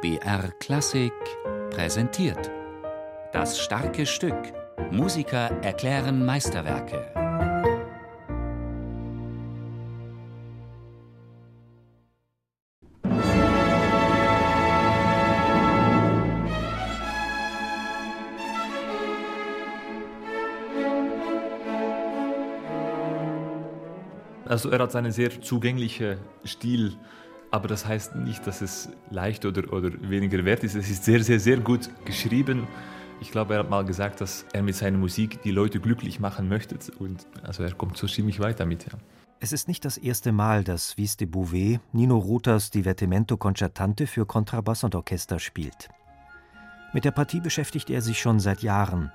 BR Klassik präsentiert. Das starke Stück. Musiker erklären Meisterwerke. Also er hat einen sehr zugänglichen Stil aber das heißt nicht, dass es leicht oder, oder weniger wert ist. Es ist sehr, sehr, sehr gut geschrieben. Ich glaube, er hat mal gesagt, dass er mit seiner Musik die Leute glücklich machen möchte. Und also er kommt so ziemlich weit damit, ja. Es ist nicht das erste Mal, dass Vis de Bouvet Nino Rutas Divertimento Concertante für Kontrabass und Orchester spielt. Mit der Partie beschäftigt er sich schon seit Jahren.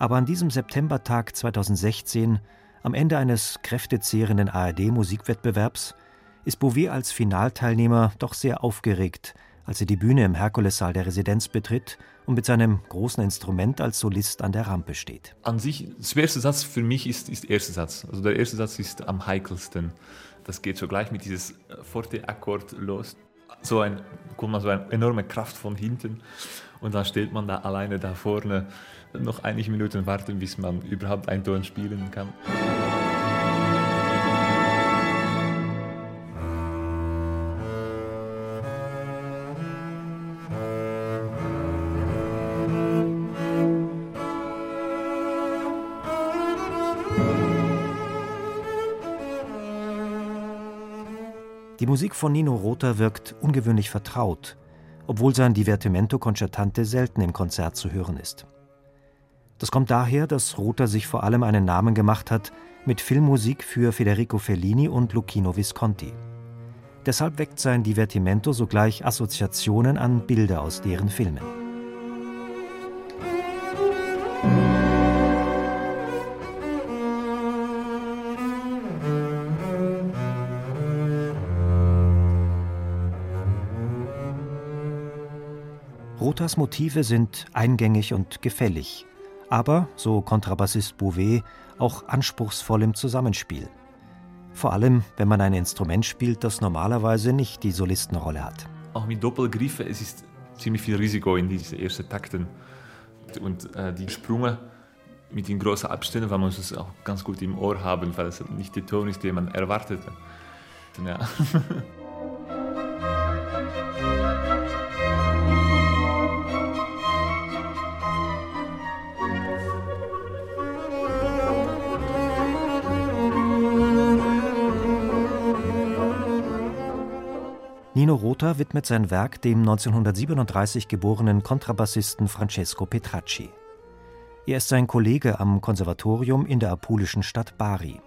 Aber an diesem Septembertag 2016, am Ende eines kräftezehrenden ARD-Musikwettbewerbs, ist Bouvet als Finalteilnehmer doch sehr aufgeregt, als er die Bühne im Herkulessaal der Residenz betritt und mit seinem großen Instrument als Solist an der Rampe steht. An sich, der schwerste Satz für mich ist, der erste Satz. Also der erste Satz ist am heikelsten. Das geht so gleich mit dieses Forte-Akkord los. So ein, kommt man so eine enorme Kraft von hinten und dann steht man da alleine da vorne noch einige Minuten warten, bis man überhaupt einen Ton spielen kann. Die Musik von Nino Rota wirkt ungewöhnlich vertraut, obwohl sein Divertimento Concertante selten im Konzert zu hören ist. Das kommt daher, dass Rota sich vor allem einen Namen gemacht hat mit Filmmusik für Federico Fellini und Lucchino Visconti. Deshalb weckt sein Divertimento sogleich Assoziationen an Bilder aus deren Filmen. Rotas Motive sind eingängig und gefällig, aber, so Kontrabassist Bouvet, auch anspruchsvoll im Zusammenspiel. Vor allem, wenn man ein Instrument spielt, das normalerweise nicht die Solistenrolle hat. Auch mit Doppelgriffe, es ist ziemlich viel Risiko in diesen ersten Takten. Und äh, die Sprünge mit den großen Abständen, weil man es auch ganz gut im Ohr haben, weil es nicht der Ton ist, den man erwartete. Ja. Nino Rota widmet sein Werk dem 1937 geborenen Kontrabassisten Francesco Petracci. Er ist sein Kollege am Konservatorium in der apulischen Stadt Bari.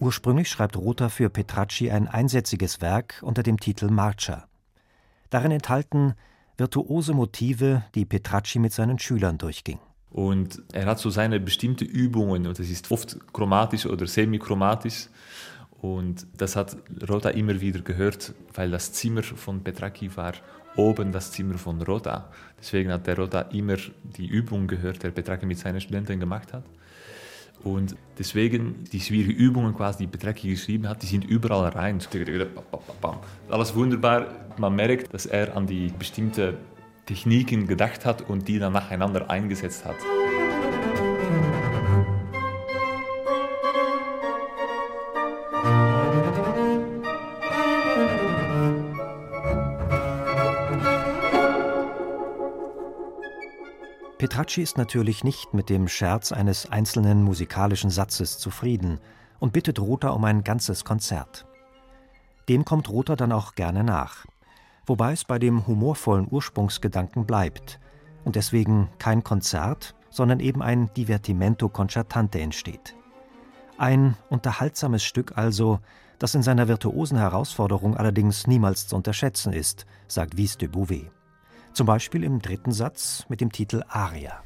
Ursprünglich schreibt Rota für Petracci ein einsätziges Werk unter dem Titel Marcia. Darin enthalten virtuose Motive, die Petracci mit seinen Schülern durchging. Und er hat so seine bestimmten Übungen, und das ist oft chromatisch oder semichromatisch. Und das hat Rota immer wieder gehört, weil das Zimmer von Petraki war oben das Zimmer von Rota. Deswegen hat der Rota immer die Übung gehört, der Petraki mit seinen Studenten gemacht hat. Und deswegen die schwierigen Übungen, quasi, die Petraki geschrieben hat, die sind überall rein. Alles wunderbar. Man merkt, dass er an die bestimmten Techniken gedacht hat und die dann nacheinander eingesetzt hat. Petracci ist natürlich nicht mit dem Scherz eines einzelnen musikalischen Satzes zufrieden und bittet Rota um ein ganzes Konzert. Dem kommt Rota dann auch gerne nach, wobei es bei dem humorvollen Ursprungsgedanken bleibt und deswegen kein Konzert, sondern eben ein Divertimento Concertante entsteht. Ein unterhaltsames Stück also, das in seiner virtuosen Herausforderung allerdings niemals zu unterschätzen ist, sagt Vis de Bouvet. Zum Beispiel im dritten Satz mit dem Titel Aria.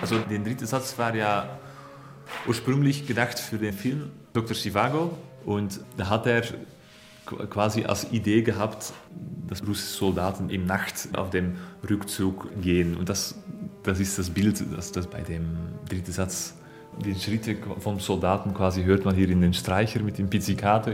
Also der dritte Satz war ja ursprünglich gedacht für den Film Dr. Chivago und da hat er quasi als Idee gehabt, dass russische Soldaten im Nacht auf dem Rückzug gehen. Und das, das ist das Bild, das, das bei dem dritten Satz, die Schritte vom Soldaten quasi hört man hier in den Streicher mit dem Pizzicato.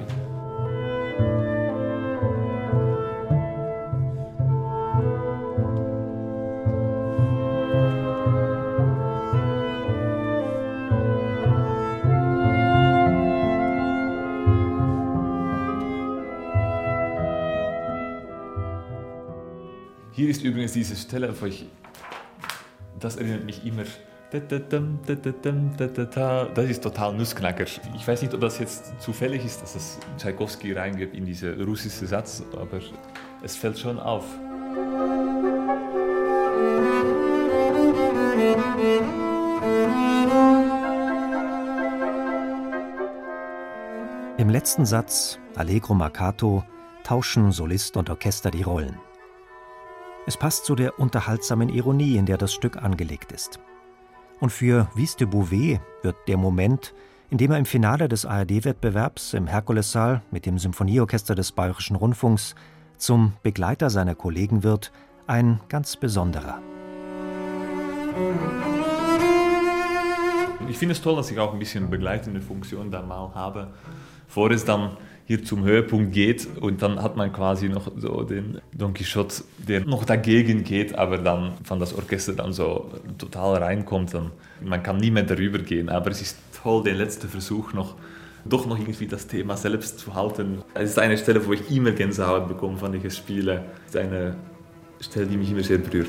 Hier ist übrigens diese Stelle, wo ich, das erinnert mich immer, das ist total Nussknacker. Ich weiß nicht, ob das jetzt zufällig ist, dass es Tchaikovsky reingibt in diesen russischen Satz, aber es fällt schon auf. Im letzten Satz, Allegro Marcato, tauschen Solist und Orchester die Rollen. Es passt zu der unterhaltsamen Ironie, in der das Stück angelegt ist. Und für Vis de Bouvet wird der Moment, in dem er im Finale des ARD-Wettbewerbs im Herkulessaal mit dem Symphonieorchester des Bayerischen Rundfunks zum Begleiter seiner Kollegen wird, ein ganz besonderer. Ich finde es toll, dass ich auch ein bisschen begleitende Funktion da mal habe, bevor es dann hier zum Höhepunkt geht und dann hat man quasi noch so den Don Quixote, der noch dagegen geht, aber dann von das Orchester dann so total reinkommt, dann man kann nie mehr darüber gehen, aber es ist toll, den letzten Versuch noch doch noch irgendwie das Thema selbst zu halten. Es ist eine Stelle, wo ich immer Gänsehaut bekomme, wenn ich es spiele. Es ist eine Stelle, die mich immer sehr berührt.